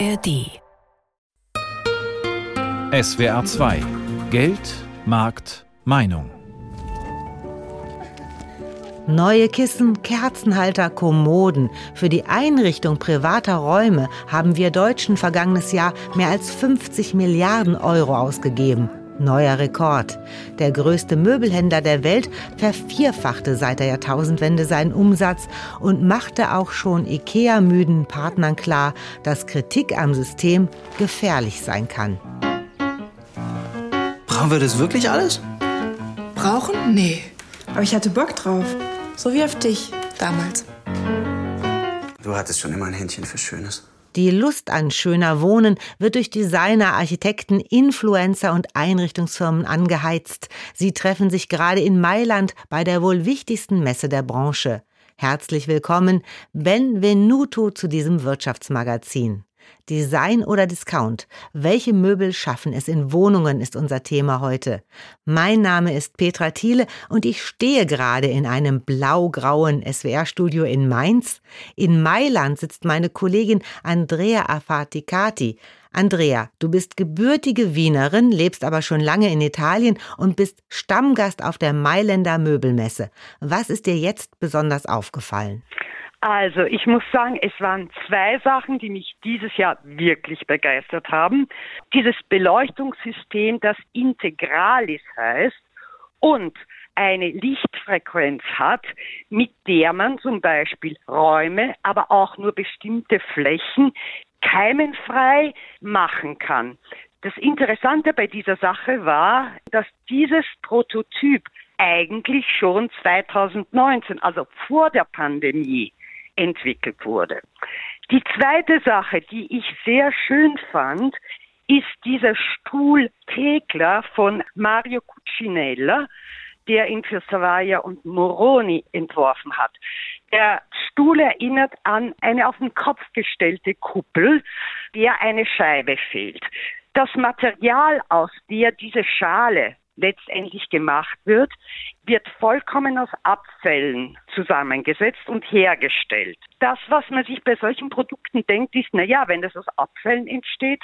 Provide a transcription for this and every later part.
ARD. SWR 2 Geld, Markt, Meinung. Neue Kissen, Kerzenhalter, Kommoden. Für die Einrichtung privater Räume haben wir Deutschen vergangenes Jahr mehr als 50 Milliarden Euro ausgegeben. Neuer Rekord. Der größte Möbelhändler der Welt vervierfachte seit der Jahrtausendwende seinen Umsatz und machte auch schon IKEA-müden Partnern klar, dass Kritik am System gefährlich sein kann. Brauchen wir das wirklich alles? Brauchen? Nee. Aber ich hatte Bock drauf. So wie auf dich damals. Du hattest schon immer ein Händchen für Schönes. Die Lust an schöner Wohnen wird durch Designer, Architekten, Influencer und Einrichtungsfirmen angeheizt. Sie treffen sich gerade in Mailand bei der wohl wichtigsten Messe der Branche. Herzlich willkommen, Benvenuto zu diesem Wirtschaftsmagazin. Design oder Discount? Welche Möbel schaffen es in Wohnungen ist unser Thema heute. Mein Name ist Petra Thiele und ich stehe gerade in einem blau-grauen SWR-Studio in Mainz. In Mailand sitzt meine Kollegin Andrea Afaticati. Andrea, du bist gebürtige Wienerin, lebst aber schon lange in Italien und bist Stammgast auf der Mailänder Möbelmesse. Was ist dir jetzt besonders aufgefallen? Also, ich muss sagen, es waren zwei Sachen, die mich dieses Jahr wirklich begeistert haben. Dieses Beleuchtungssystem, das Integralis heißt und eine Lichtfrequenz hat, mit der man zum Beispiel Räume, aber auch nur bestimmte Flächen keimenfrei machen kann. Das Interessante bei dieser Sache war, dass dieses Prototyp eigentlich schon 2019, also vor der Pandemie, entwickelt wurde. Die zweite Sache, die ich sehr schön fand, ist dieser Stuhl Thekla von Mario Cucinella, der ihn für Savaya und Moroni entworfen hat. Der Stuhl erinnert an eine auf den Kopf gestellte Kuppel, der eine Scheibe fehlt. Das Material, aus der diese Schale letztendlich gemacht wird, wird vollkommen aus Abfällen zusammengesetzt und hergestellt. Das, was man sich bei solchen Produkten denkt, ist, na ja, wenn das aus Abfällen entsteht,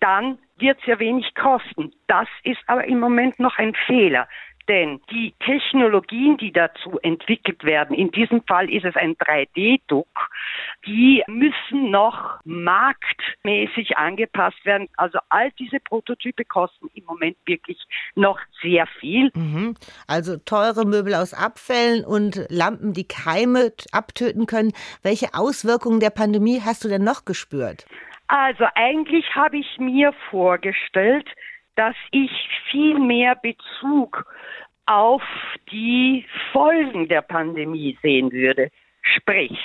dann wird es ja wenig kosten. Das ist aber im Moment noch ein Fehler. Denn die Technologien, die dazu entwickelt werden, in diesem Fall ist es ein 3D-Druck, die müssen noch marktmäßig angepasst werden. Also all diese Prototype kosten im Moment wirklich noch sehr viel. Mhm. Also teure Möbel aus Abfällen und Lampen, die Keime abtöten können. Welche Auswirkungen der Pandemie hast du denn noch gespürt? Also eigentlich habe ich mir vorgestellt, dass ich viel mehr Bezug auf die Folgen der Pandemie sehen würde. Sprich,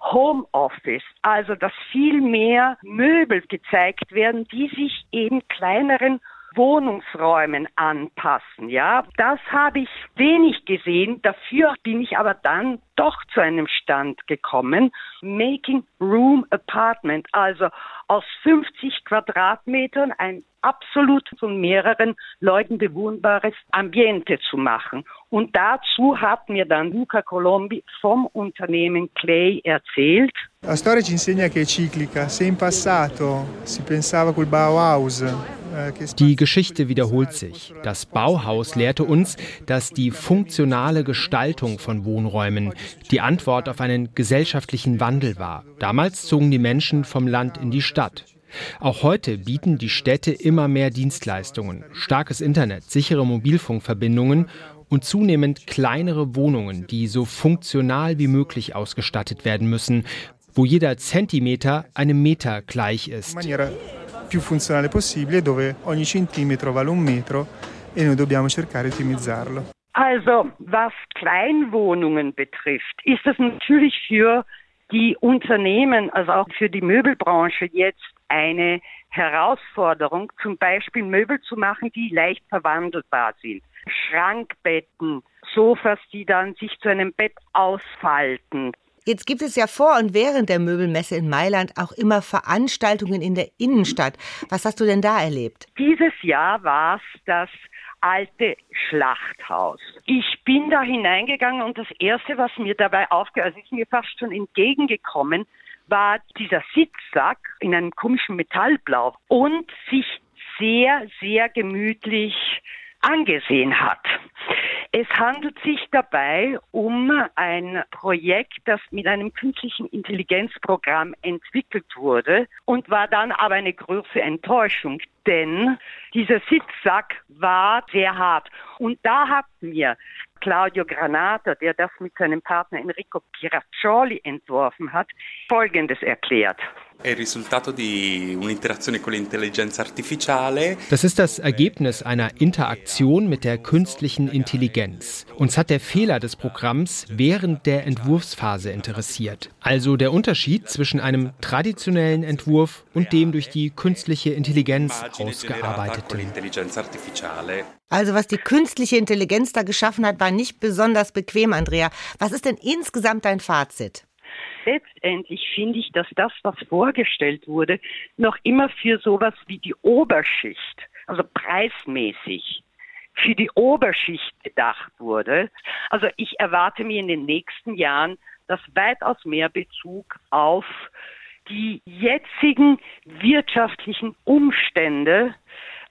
Homeoffice, also dass viel mehr Möbel gezeigt werden, die sich eben kleineren Wohnungsräumen anpassen. Ja, das habe ich wenig gesehen. Dafür bin ich aber dann doch zu einem Stand gekommen. Making Room Apartment, also aus 50 Quadratmetern ein absolut von mehreren Leuten bewohnbares Ambiente zu machen. Und dazu hat mir dann Luca Colombi vom Unternehmen Clay erzählt. La storia ci insegna che è ciclica. Se in passato si pensava col Bauhaus äh, die Geschichte wiederholt sich. Das Bauhaus lehrte uns, dass die funktionale Gestaltung von Wohnräumen die Antwort auf einen gesellschaftlichen Wandel war. Damals zogen die Menschen vom Land in die Stadt. Auch heute bieten die Städte immer mehr Dienstleistungen, starkes Internet, sichere Mobilfunkverbindungen und zunehmend kleinere Wohnungen, die so funktional wie möglich ausgestattet werden müssen, wo jeder Zentimeter einem Meter gleich ist. più funzionale possibile dove ogni centimetro vale un metro e noi dobbiamo cercare di ottimizzarlo. Also, was Kleinwohnungen betrifft, ist es natürlich für die Unternehmen, also auch für die Möbelbranche jetzt eine Herausforderung, zum Beispiel Möbel zu machen, die leicht verwandelbar sind. Schrankbetten, Sofas, die dann sich zu einem Bett ausfalten. Jetzt gibt es ja vor und während der Möbelmesse in Mailand auch immer Veranstaltungen in der Innenstadt. Was hast du denn da erlebt? Dieses Jahr war es das alte Schlachthaus. Ich bin da hineingegangen und das Erste, was mir dabei aufgehört, also ist mir fast schon entgegengekommen, war dieser Sitzsack in einem komischen Metallblau und sich sehr, sehr gemütlich angesehen hat. Es handelt sich dabei um ein Projekt, das mit einem künstlichen Intelligenzprogramm entwickelt wurde und war dann aber eine große Enttäuschung, denn dieser Sitzsack war sehr hart. Und da hat mir Claudio Granata, der das mit seinem Partner Enrico Piraccioli entworfen hat, Folgendes erklärt. Das ist das Ergebnis einer Interaktion mit der künstlichen Intelligenz. Uns hat der Fehler des Programms während der Entwurfsphase interessiert. Also der Unterschied zwischen einem traditionellen Entwurf und dem durch die künstliche Intelligenz ausgearbeiteten. Also was die künstliche Intelligenz da geschaffen hat, war nicht besonders bequem, Andrea. Was ist denn insgesamt dein Fazit? Letztendlich finde ich, dass das, was vorgestellt wurde, noch immer für sowas wie die Oberschicht, also preismäßig, für die Oberschicht gedacht wurde. Also ich erwarte mir in den nächsten Jahren, dass weitaus mehr Bezug auf die jetzigen wirtschaftlichen Umstände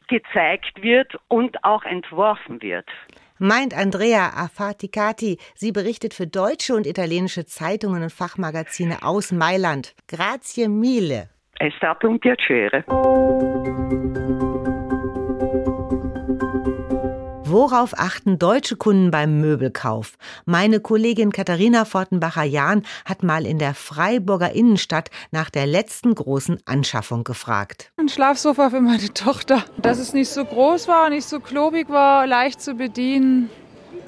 gezeigt wird und auch entworfen wird meint Andrea Afaticati. Sie berichtet für deutsche und italienische Zeitungen und Fachmagazine aus Mailand. Grazie mille. È stato un piacere. Worauf achten deutsche Kunden beim Möbelkauf? Meine Kollegin Katharina Fortenbacher-Jahn hat mal in der Freiburger Innenstadt nach der letzten großen Anschaffung gefragt. Ein Schlafsofa für meine Tochter. Dass es nicht so groß war, nicht so klobig war, leicht zu bedienen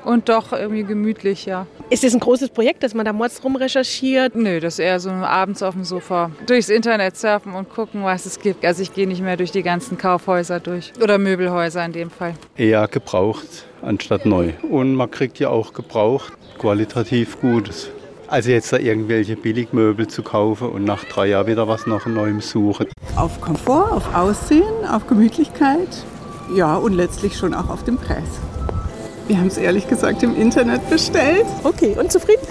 und doch irgendwie gemütlich, ja. Ist das ein großes Projekt, dass man da mords rumrecherchiert? Nö, das ist eher so abends auf dem Sofa durchs Internet surfen und gucken, was es gibt. Also ich gehe nicht mehr durch die ganzen Kaufhäuser durch oder Möbelhäuser in dem Fall. Eher gebraucht anstatt neu. Und man kriegt ja auch gebraucht qualitativ Gutes. Also jetzt da irgendwelche Billigmöbel zu kaufen und nach drei Jahren wieder was nach Neuem suchen. Auf Komfort, auf Aussehen, auf Gemütlichkeit, ja und letztlich schon auch auf den Preis. Wir haben es ehrlich gesagt im Internet bestellt. Okay, und zufrieden?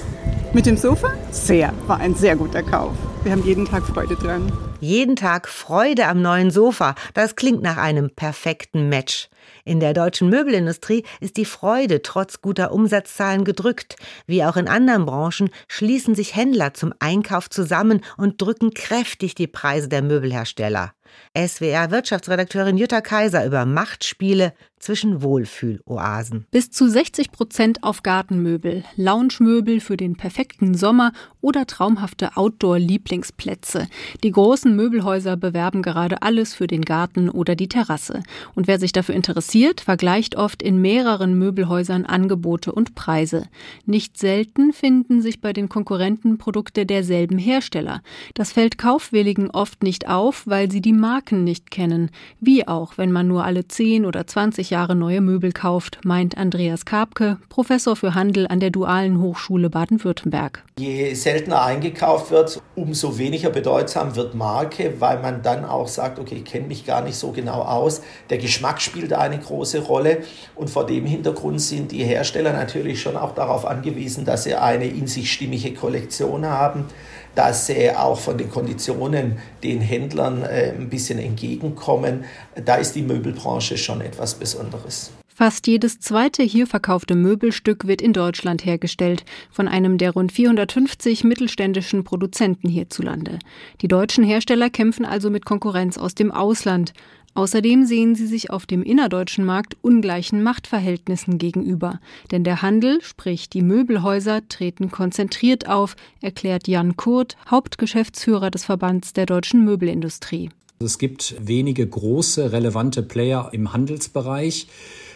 Mit dem Sofa? Sehr. War ein sehr guter Kauf. Wir haben jeden Tag Freude dran. Jeden Tag Freude am neuen Sofa. Das klingt nach einem perfekten Match. In der deutschen Möbelindustrie ist die Freude trotz guter Umsatzzahlen gedrückt. Wie auch in anderen Branchen schließen sich Händler zum Einkauf zusammen und drücken kräftig die Preise der Möbelhersteller. SWR-Wirtschaftsredakteurin Jutta Kaiser über Machtspiele zwischen Wohlfühloasen. Bis zu 60 Prozent auf Gartenmöbel, Loungemöbel für den perfekten Sommer oder traumhafte Outdoor-Lieblingsplätze. Die großen Möbelhäuser bewerben gerade alles für den Garten oder die Terrasse. Und wer sich dafür interessiert, vergleicht oft in mehreren Möbelhäusern Angebote und Preise. Nicht selten finden sich bei den Konkurrenten Produkte derselben Hersteller. Das fällt Kaufwilligen oft nicht auf, weil sie die Marken nicht kennen. Wie auch, wenn man nur alle 10 oder 20 Jahre neue Möbel kauft, meint Andreas Karpke, Professor für Handel an der Dualen Hochschule Baden-Württemberg. Je seltener eingekauft wird, umso weniger bedeutsam wird Marke, weil man dann auch sagt, okay, ich kenne mich gar nicht so genau aus. Der Geschmack spielt eine große Rolle und vor dem Hintergrund sind die Hersteller natürlich schon auch darauf angewiesen, dass sie eine in sich stimmige Kollektion haben dass sie auch von den Konditionen den Händlern äh, ein bisschen entgegenkommen. Da ist die Möbelbranche schon etwas Besonderes. Fast jedes zweite hier verkaufte Möbelstück wird in Deutschland hergestellt, von einem der rund 450 mittelständischen Produzenten hierzulande. Die deutschen Hersteller kämpfen also mit Konkurrenz aus dem Ausland. Außerdem sehen sie sich auf dem innerdeutschen Markt ungleichen Machtverhältnissen gegenüber. Denn der Handel, sprich die Möbelhäuser, treten konzentriert auf, erklärt Jan Kurt, Hauptgeschäftsführer des Verbands der deutschen Möbelindustrie. Es gibt wenige große, relevante Player im Handelsbereich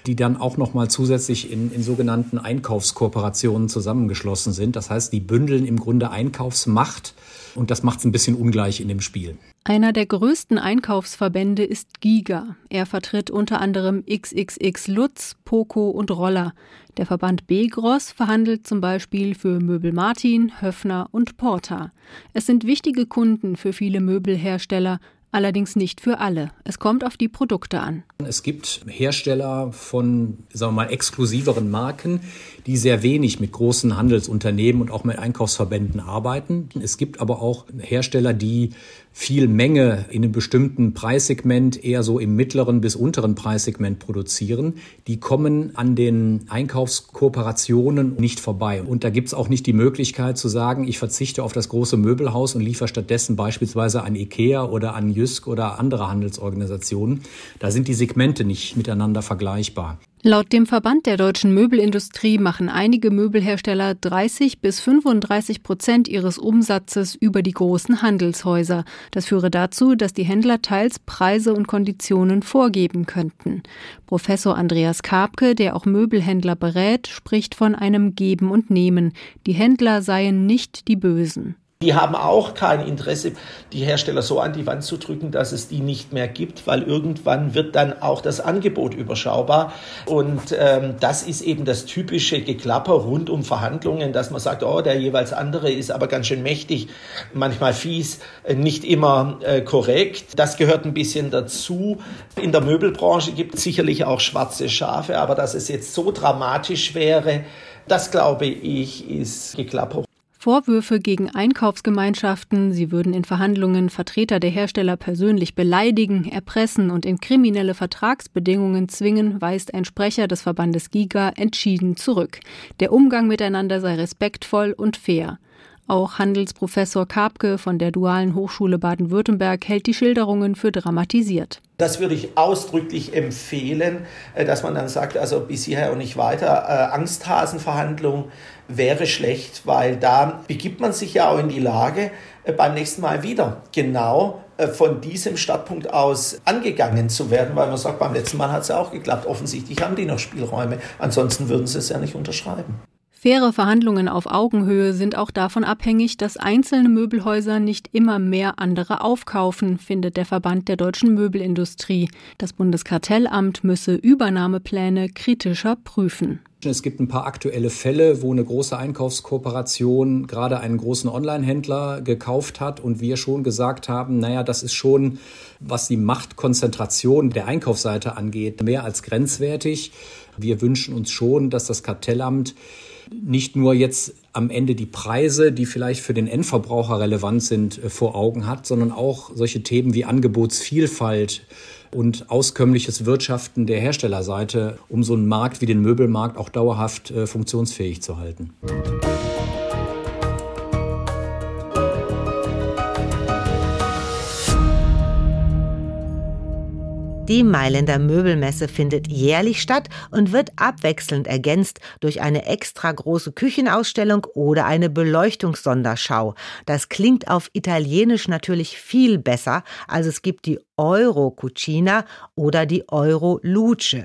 die dann auch noch mal zusätzlich in, in sogenannten Einkaufskooperationen zusammengeschlossen sind. Das heißt, die bündeln im Grunde Einkaufsmacht und das macht es ein bisschen ungleich in dem Spiel. Einer der größten Einkaufsverbände ist Giga. Er vertritt unter anderem XXX Lutz, Poco und Roller. Der Verband B-Gross verhandelt zum Beispiel für Möbel Martin, Höfner und Porta. Es sind wichtige Kunden für viele Möbelhersteller, allerdings nicht für alle. Es kommt auf die Produkte an. Es gibt Hersteller von, sagen wir mal, exklusiveren Marken, die sehr wenig mit großen Handelsunternehmen und auch mit Einkaufsverbänden arbeiten. Es gibt aber auch Hersteller, die viel Menge in einem bestimmten Preissegment, eher so im mittleren bis unteren Preissegment produzieren. Die kommen an den Einkaufskooperationen nicht vorbei. Und da gibt es auch nicht die Möglichkeit zu sagen, ich verzichte auf das große Möbelhaus und liefere stattdessen beispielsweise an IKEA oder an Jysk oder andere Handelsorganisationen. Da sind die Segmente nicht miteinander vergleichbar. Laut dem Verband der deutschen Möbelindustrie machen einige Möbelhersteller 30 bis 35 Prozent ihres Umsatzes über die großen Handelshäuser. Das führe dazu, dass die Händler teils Preise und Konditionen vorgeben könnten. Professor Andreas Karpke, der auch Möbelhändler berät, spricht von einem Geben und Nehmen. Die Händler seien nicht die Bösen. Die haben auch kein Interesse, die Hersteller so an die Wand zu drücken, dass es die nicht mehr gibt, weil irgendwann wird dann auch das Angebot überschaubar. Und ähm, das ist eben das typische Geklapper rund um Verhandlungen, dass man sagt, oh, der jeweils andere ist aber ganz schön mächtig, manchmal fies, äh, nicht immer äh, korrekt. Das gehört ein bisschen dazu. In der Möbelbranche gibt es sicherlich auch schwarze Schafe, aber dass es jetzt so dramatisch wäre, das glaube ich, ist Geklapper. Vorwürfe gegen Einkaufsgemeinschaften, sie würden in Verhandlungen Vertreter der Hersteller persönlich beleidigen, erpressen und in kriminelle Vertragsbedingungen zwingen, weist ein Sprecher des Verbandes Giga entschieden zurück. Der Umgang miteinander sei respektvoll und fair. Auch Handelsprofessor Karpke von der Dualen Hochschule Baden-Württemberg hält die Schilderungen für dramatisiert. Das würde ich ausdrücklich empfehlen, äh, dass man dann sagt, also bis hierher und nicht weiter. Äh, Angsthasenverhandlung wäre schlecht, weil da begibt man sich ja auch in die Lage, äh, beim nächsten Mal wieder genau von diesem Startpunkt aus angegangen zu werden, weil man sagt, beim letzten Mal hat es ja auch geklappt. Offensichtlich haben die noch Spielräume. Ansonsten würden sie es ja nicht unterschreiben. Faire Verhandlungen auf Augenhöhe sind auch davon abhängig, dass einzelne Möbelhäuser nicht immer mehr andere aufkaufen, findet der Verband der deutschen Möbelindustrie. Das Bundeskartellamt müsse Übernahmepläne kritischer prüfen. Es gibt ein paar aktuelle Fälle, wo eine große Einkaufskooperation gerade einen großen Online-Händler gekauft hat und wir schon gesagt haben, naja, das ist schon, was die Machtkonzentration der Einkaufsseite angeht, mehr als grenzwertig. Wir wünschen uns schon, dass das Kartellamt nicht nur jetzt am Ende die Preise, die vielleicht für den Endverbraucher relevant sind, äh, vor Augen hat, sondern auch solche Themen wie Angebotsvielfalt und auskömmliches Wirtschaften der Herstellerseite, um so einen Markt wie den Möbelmarkt auch dauerhaft äh, funktionsfähig zu halten. Die Mailänder Möbelmesse findet jährlich statt und wird abwechselnd ergänzt durch eine extra große Küchenausstellung oder eine Beleuchtungssonderschau. Das klingt auf Italienisch natürlich viel besser, also es gibt die Euro Cucina oder die Euro Luce.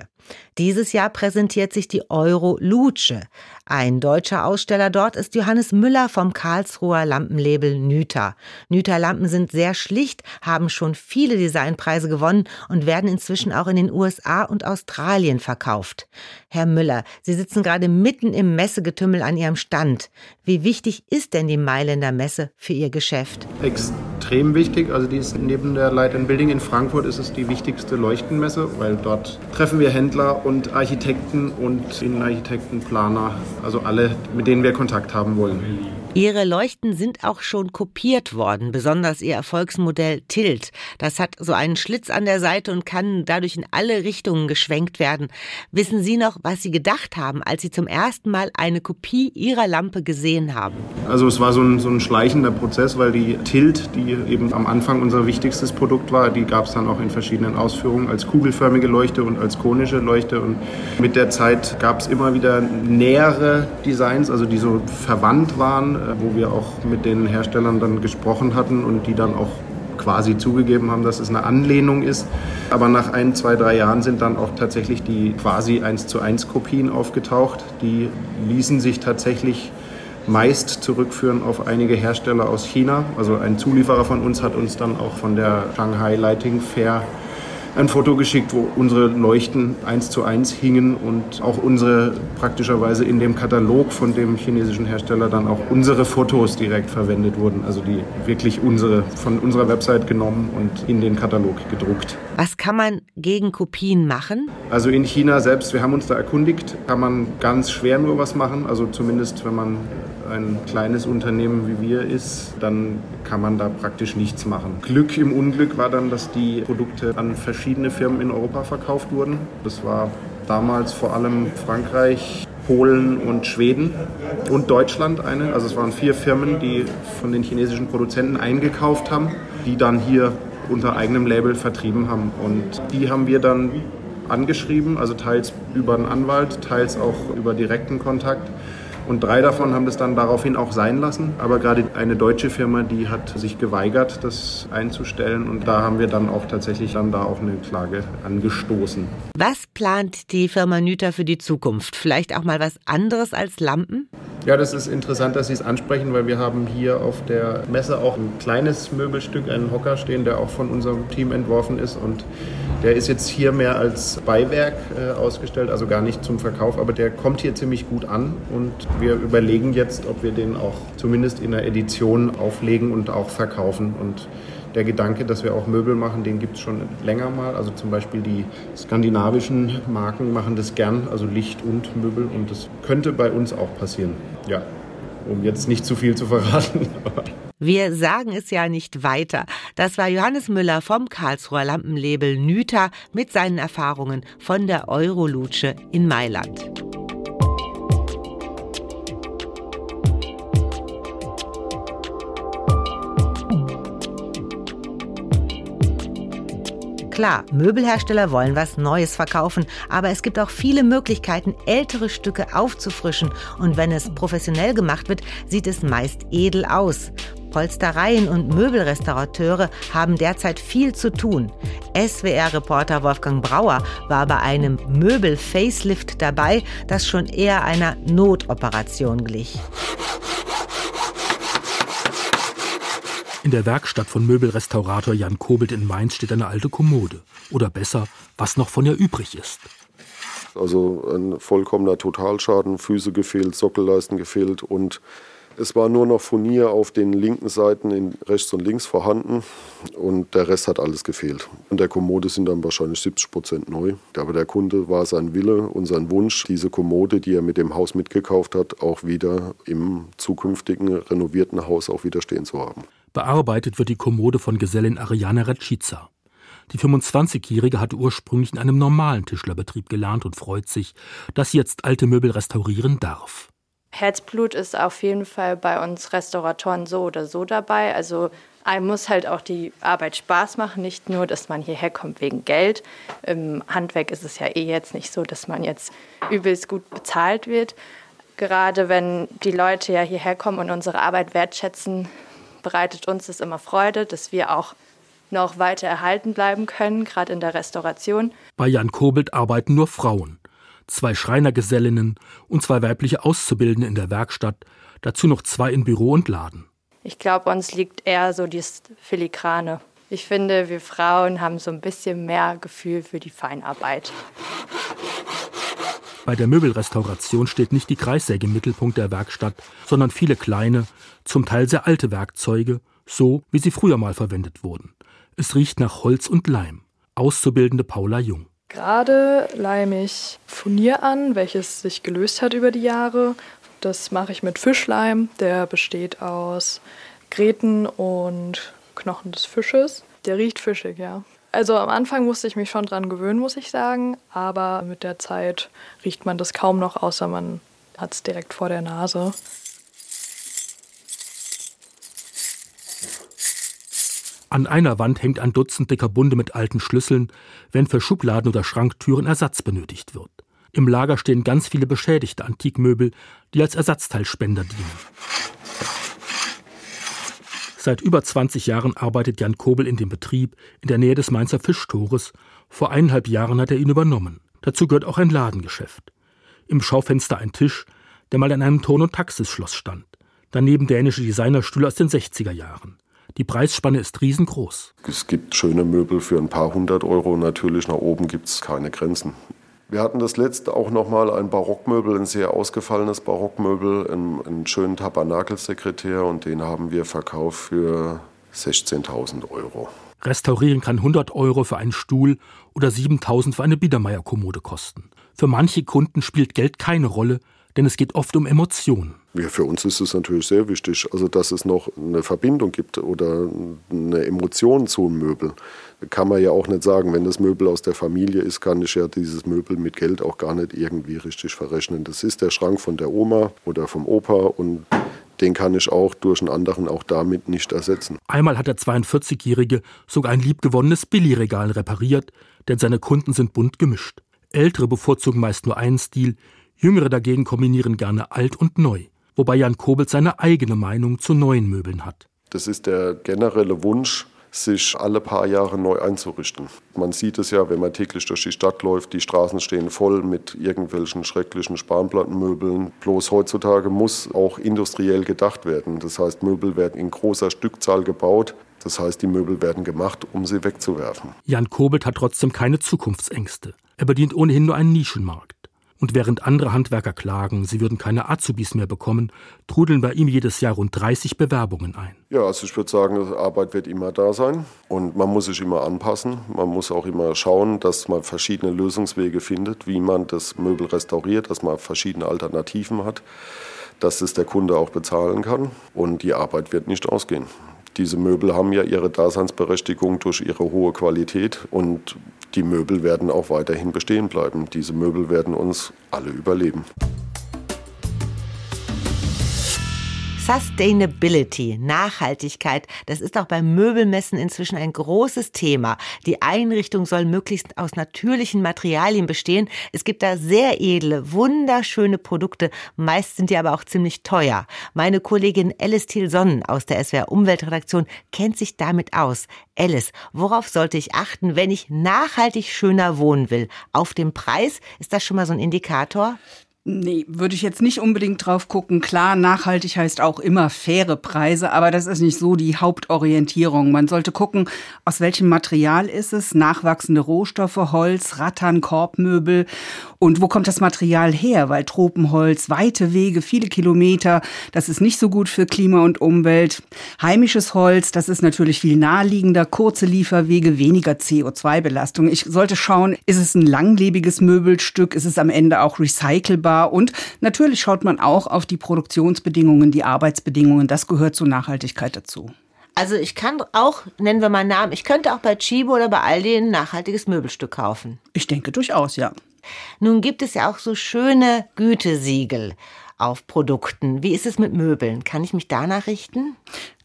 Dieses Jahr präsentiert sich die Euro Luce. Ein deutscher Aussteller dort ist Johannes Müller vom Karlsruher Lampenlabel Nüter. Nüter Lampen sind sehr schlicht, haben schon viele Designpreise gewonnen und werden inzwischen auch in den USA und Australien verkauft. Herr Müller, Sie sitzen gerade mitten im Messegetümmel an Ihrem Stand. Wie wichtig ist denn die Mailänder Messe für Ihr Geschäft? Extrem wichtig. Also die ist neben der Light Building in Frankfurt ist es die wichtigste Leuchtenmesse, weil dort treffen wir Händler und Architekten und Innenarchitekten, Planer, also alle, mit denen wir Kontakt haben wollen. Ihre Leuchten sind auch schon kopiert worden, besonders Ihr Erfolgsmodell Tilt. Das hat so einen Schlitz an der Seite und kann dadurch in alle Richtungen geschwenkt werden. Wissen Sie noch, was Sie gedacht haben, als Sie zum ersten Mal eine Kopie Ihrer Lampe gesehen haben? Also es war so ein, so ein schleichender Prozess, weil die Tilt, die eben am Anfang unser wichtigstes Produkt war, die gab es dann auch in verschiedenen Ausführungen als kugelförmige Leuchte und als konische Leuchte. Und mit der Zeit gab es immer wieder nähere Designs, also die so verwandt waren wo wir auch mit den Herstellern dann gesprochen hatten und die dann auch quasi zugegeben haben, dass es eine Anlehnung ist. Aber nach ein, zwei, drei Jahren sind dann auch tatsächlich die quasi 1 zu 1 Kopien aufgetaucht. Die ließen sich tatsächlich meist zurückführen auf einige Hersteller aus China. Also ein Zulieferer von uns hat uns dann auch von der Shanghai Lighting Fair ein Foto geschickt, wo unsere Leuchten eins zu eins hingen und auch unsere praktischerweise in dem Katalog von dem chinesischen Hersteller dann auch unsere Fotos direkt verwendet wurden, also die wirklich unsere von unserer Website genommen und in den Katalog gedruckt. Was kann man gegen Kopien machen? Also in China selbst, wir haben uns da erkundigt, kann man ganz schwer nur was machen, also zumindest wenn man ein kleines Unternehmen wie wir ist, dann kann man da praktisch nichts machen. Glück im Unglück war dann, dass die Produkte an verschiedene Firmen in Europa verkauft wurden. Das war damals vor allem Frankreich, Polen und Schweden und Deutschland eine. Also es waren vier Firmen, die von den chinesischen Produzenten eingekauft haben, die dann hier unter eigenem Label vertrieben haben. Und die haben wir dann angeschrieben, also teils über einen Anwalt, teils auch über direkten Kontakt und drei davon haben das dann daraufhin auch sein lassen. Aber gerade eine deutsche Firma, die hat sich geweigert, das einzustellen. Und da haben wir dann auch tatsächlich dann da auch eine Klage angestoßen. Was plant die Firma Nüter für die Zukunft? Vielleicht auch mal was anderes als Lampen? Ja, das ist interessant, dass Sie es ansprechen, weil wir haben hier auf der Messe auch ein kleines Möbelstück, einen Hocker stehen, der auch von unserem Team entworfen ist. Und der ist jetzt hier mehr als Beiwerk äh, ausgestellt, also gar nicht zum Verkauf, aber der kommt hier ziemlich gut an. Und wir überlegen jetzt, ob wir den auch zumindest in der Edition auflegen und auch verkaufen. Und der Gedanke, dass wir auch Möbel machen, den gibt es schon länger mal. Also zum Beispiel die skandinavischen Marken machen das gern, also Licht und Möbel. Und das könnte bei uns auch passieren. Ja, um jetzt nicht zu viel zu verraten. Wir sagen es ja nicht weiter. Das war Johannes Müller vom Karlsruher Lampenlabel Nüter mit seinen Erfahrungen von der Eurolutsche in Mailand. Klar, Möbelhersteller wollen was Neues verkaufen, aber es gibt auch viele Möglichkeiten, ältere Stücke aufzufrischen. Und wenn es professionell gemacht wird, sieht es meist edel aus. Polstereien und Möbelrestaurateure haben derzeit viel zu tun. SWR-Reporter Wolfgang Brauer war bei einem Möbel-Facelift dabei, das schon eher einer Notoperation glich. In der Werkstatt von Möbelrestaurator Jan Kobelt in Mainz steht eine alte Kommode. Oder besser, was noch von ihr übrig ist. Also ein vollkommener Totalschaden, Füße gefehlt, Sockelleisten gefehlt und es war nur noch Furnier auf den linken Seiten in rechts und links vorhanden und der Rest hat alles gefehlt. Und der Kommode sind dann wahrscheinlich 70 Prozent neu. Aber der Kunde war sein Wille und sein Wunsch, diese Kommode, die er mit dem Haus mitgekauft hat, auch wieder im zukünftigen renovierten Haus auch wieder stehen zu haben. Bearbeitet wird die Kommode von Gesellin Ariane Retschica. Die 25-Jährige hatte ursprünglich in einem normalen Tischlerbetrieb gelernt und freut sich, dass sie jetzt alte Möbel restaurieren darf. Herzblut ist auf jeden Fall bei uns Restauratoren so oder so dabei. Also einem muss halt auch die Arbeit Spaß machen, nicht nur, dass man hierher kommt wegen Geld. Im Handwerk ist es ja eh jetzt nicht so, dass man jetzt übelst gut bezahlt wird. Gerade wenn die Leute ja hierher kommen und unsere Arbeit wertschätzen, bereitet uns das immer Freude, dass wir auch noch weiter erhalten bleiben können, gerade in der Restauration. Bei Jan Kobelt arbeiten nur Frauen. Zwei Schreinergesellinnen und zwei weibliche Auszubildende in der Werkstatt, dazu noch zwei in Büro und Laden. Ich glaube, uns liegt eher so das Filigrane. Ich finde, wir Frauen haben so ein bisschen mehr Gefühl für die Feinarbeit. Bei der Möbelrestauration steht nicht die Kreissäge im Mittelpunkt der Werkstatt, sondern viele kleine, zum Teil sehr alte Werkzeuge, so wie sie früher mal verwendet wurden. Es riecht nach Holz und Leim. Auszubildende Paula Jung. Gerade leime ich Furnier an, welches sich gelöst hat über die Jahre. Das mache ich mit Fischleim, der besteht aus Gräten und Knochen des Fisches. Der riecht fischig, ja. Also am Anfang musste ich mich schon dran gewöhnen, muss ich sagen, aber mit der Zeit riecht man das kaum noch, außer man hat es direkt vor der Nase. An einer Wand hängt ein Dutzend dicker Bunde mit alten Schlüsseln, wenn für Schubladen oder Schranktüren Ersatz benötigt wird. Im Lager stehen ganz viele beschädigte Antikmöbel, die als Ersatzteilspender dienen. Seit über 20 Jahren arbeitet Jan Kobel in dem Betrieb in der Nähe des Mainzer Fischtores. Vor eineinhalb Jahren hat er ihn übernommen. Dazu gehört auch ein Ladengeschäft. Im Schaufenster ein Tisch, der mal in einem Ton- und Taxisschloss stand. Daneben dänische Designerstühle aus den 60er Jahren. Die Preisspanne ist riesengroß. Es gibt schöne Möbel für ein paar hundert Euro. Natürlich nach oben gibt es keine Grenzen. Wir hatten das letzte auch nochmal ein Barockmöbel, ein sehr ausgefallenes Barockmöbel, einen, einen schönen Tabernakelsekretär und den haben wir verkauft für 16.000 Euro. Restaurieren kann 100 Euro für einen Stuhl oder 7000 für eine Biedermeierkommode kosten. Für manche Kunden spielt Geld keine Rolle, denn es geht oft um Emotionen. Ja, für uns ist es natürlich sehr wichtig, also dass es noch eine Verbindung gibt oder eine Emotion zum Möbel. Da kann man ja auch nicht sagen, wenn das Möbel aus der Familie ist, kann ich ja dieses Möbel mit Geld auch gar nicht irgendwie richtig verrechnen. Das ist der Schrank von der Oma oder vom Opa und den kann ich auch durch einen anderen auch damit nicht ersetzen. Einmal hat der 42-Jährige sogar ein liebgewonnenes Billigregal repariert, denn seine Kunden sind bunt gemischt. Ältere bevorzugen meist nur einen Stil, Jüngere dagegen kombinieren gerne alt und neu, wobei Jan Kobelt seine eigene Meinung zu neuen Möbeln hat. Das ist der generelle Wunsch, sich alle paar Jahre neu einzurichten. Man sieht es ja, wenn man täglich durch die Stadt läuft, die Straßen stehen voll mit irgendwelchen schrecklichen Spanplattenmöbeln. Bloß heutzutage muss auch industriell gedacht werden. Das heißt, Möbel werden in großer Stückzahl gebaut. Das heißt, die Möbel werden gemacht, um sie wegzuwerfen. Jan Kobelt hat trotzdem keine Zukunftsängste. Er bedient ohnehin nur einen Nischenmarkt. Und während andere Handwerker klagen, sie würden keine Azubis mehr bekommen, trudeln bei ihm jedes Jahr rund 30 Bewerbungen ein. Ja, also ich würde sagen, Arbeit wird immer da sein und man muss sich immer anpassen. Man muss auch immer schauen, dass man verschiedene Lösungswege findet, wie man das Möbel restauriert, dass man verschiedene Alternativen hat, dass es der Kunde auch bezahlen kann und die Arbeit wird nicht ausgehen. Diese Möbel haben ja ihre Daseinsberechtigung durch ihre hohe Qualität und die Möbel werden auch weiterhin bestehen bleiben. Diese Möbel werden uns alle überleben. Sustainability, Nachhaltigkeit, das ist auch beim Möbelmessen inzwischen ein großes Thema. Die Einrichtung soll möglichst aus natürlichen Materialien bestehen. Es gibt da sehr edle, wunderschöne Produkte. Meist sind die aber auch ziemlich teuer. Meine Kollegin Alice Thiel-Sonnen aus der SWR Umweltredaktion kennt sich damit aus. Alice, worauf sollte ich achten, wenn ich nachhaltig schöner wohnen will? Auf den Preis? Ist das schon mal so ein Indikator? Nee, würde ich jetzt nicht unbedingt drauf gucken. Klar, nachhaltig heißt auch immer faire Preise, aber das ist nicht so die Hauptorientierung. Man sollte gucken, aus welchem Material ist es, nachwachsende Rohstoffe, Holz, Rattan, Korbmöbel und wo kommt das Material her? Weil Tropenholz, weite Wege, viele Kilometer, das ist nicht so gut für Klima und Umwelt. Heimisches Holz, das ist natürlich viel naheliegender, kurze Lieferwege, weniger CO2-Belastung. Ich sollte schauen, ist es ein langlebiges Möbelstück, ist es am Ende auch recycelbar? War. Und natürlich schaut man auch auf die Produktionsbedingungen, die Arbeitsbedingungen. Das gehört zur Nachhaltigkeit dazu. Also ich kann auch, nennen wir mal einen Namen, ich könnte auch bei Chibo oder bei Aldi ein nachhaltiges Möbelstück kaufen. Ich denke durchaus, ja. Nun gibt es ja auch so schöne Gütesiegel auf Produkten. Wie ist es mit Möbeln? Kann ich mich danach richten?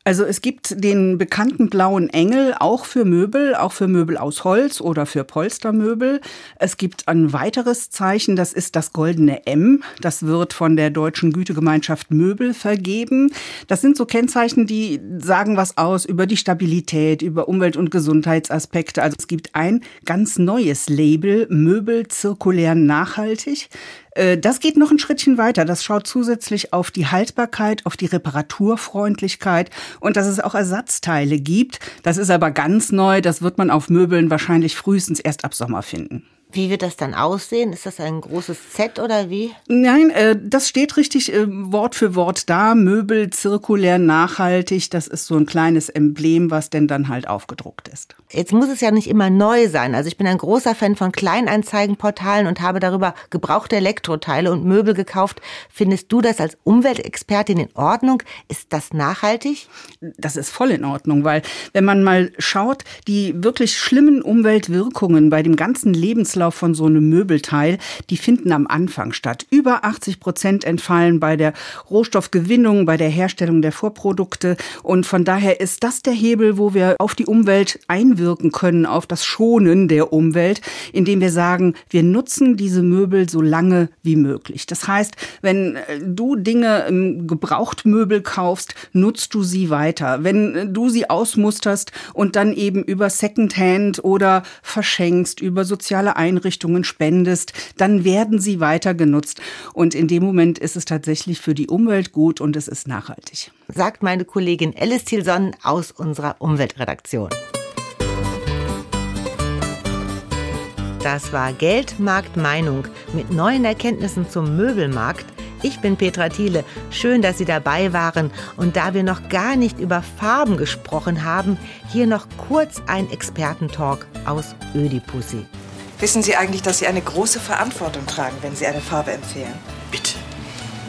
Also es gibt den bekannten blauen Engel auch für Möbel, auch für Möbel aus Holz oder für Polstermöbel. Es gibt ein weiteres Zeichen, das ist das goldene M. Das wird von der Deutschen Gütegemeinschaft Möbel vergeben. Das sind so Kennzeichen, die sagen was aus über die Stabilität, über Umwelt- und Gesundheitsaspekte. Also es gibt ein ganz neues Label, Möbel zirkulär nachhaltig. Äh, das geht noch ein Schrittchen weiter. Das schaut zusätzlich auf die Haltbarkeit, auf die Reparaturfreundlichkeit und dass es auch Ersatzteile gibt. Das ist aber ganz neu. Das wird man auf Möbeln wahrscheinlich frühestens erst ab Sommer finden. Wie wird das dann aussehen? Ist das ein großes Set oder wie? Nein, äh, das steht richtig äh, Wort für Wort da. Möbel zirkulär nachhaltig. Das ist so ein kleines Emblem, was denn dann halt aufgedruckt ist. Jetzt muss es ja nicht immer neu sein. Also ich bin ein großer Fan von Kleinanzeigenportalen und habe darüber gebrauchte Elektroteile und Möbel gekauft. Findest du das als Umweltexpertin in Ordnung? Ist das nachhaltig? Das ist voll in Ordnung, weil wenn man mal schaut, die wirklich schlimmen Umweltwirkungen bei dem ganzen Lebenslauf Kreislauf von so einem Möbelteil, die finden am Anfang statt. Über 80 Prozent entfallen bei der Rohstoffgewinnung, bei der Herstellung der Vorprodukte. Und von daher ist das der Hebel, wo wir auf die Umwelt einwirken können, auf das Schonen der Umwelt, indem wir sagen, wir nutzen diese Möbel so lange wie möglich. Das heißt, wenn äh, du Dinge im Gebrauchtmöbel kaufst, nutzt du sie weiter. Wenn äh, du sie ausmusterst und dann eben über Secondhand oder verschenkst, über soziale Einrichtungen, Einrichtungen spendest, dann werden sie weiter genutzt. Und in dem Moment ist es tatsächlich für die Umwelt gut und es ist nachhaltig. Sagt meine Kollegin Alice Thielson aus unserer Umweltredaktion. Das war Geld, Markt, Meinung mit neuen Erkenntnissen zum Möbelmarkt. Ich bin Petra Thiele. Schön, dass Sie dabei waren. Und da wir noch gar nicht über Farben gesprochen haben, hier noch kurz ein Expertentalk aus Ödipussy. Wissen Sie eigentlich, dass Sie eine große Verantwortung tragen, wenn Sie eine Farbe empfehlen? Bitte.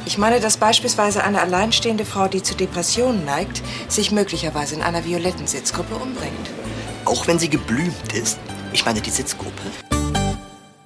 Ich meine, dass beispielsweise eine alleinstehende Frau, die zu Depressionen neigt, sich möglicherweise in einer violetten Sitzgruppe umbringt. Auch wenn sie geblümt ist. Ich meine die Sitzgruppe.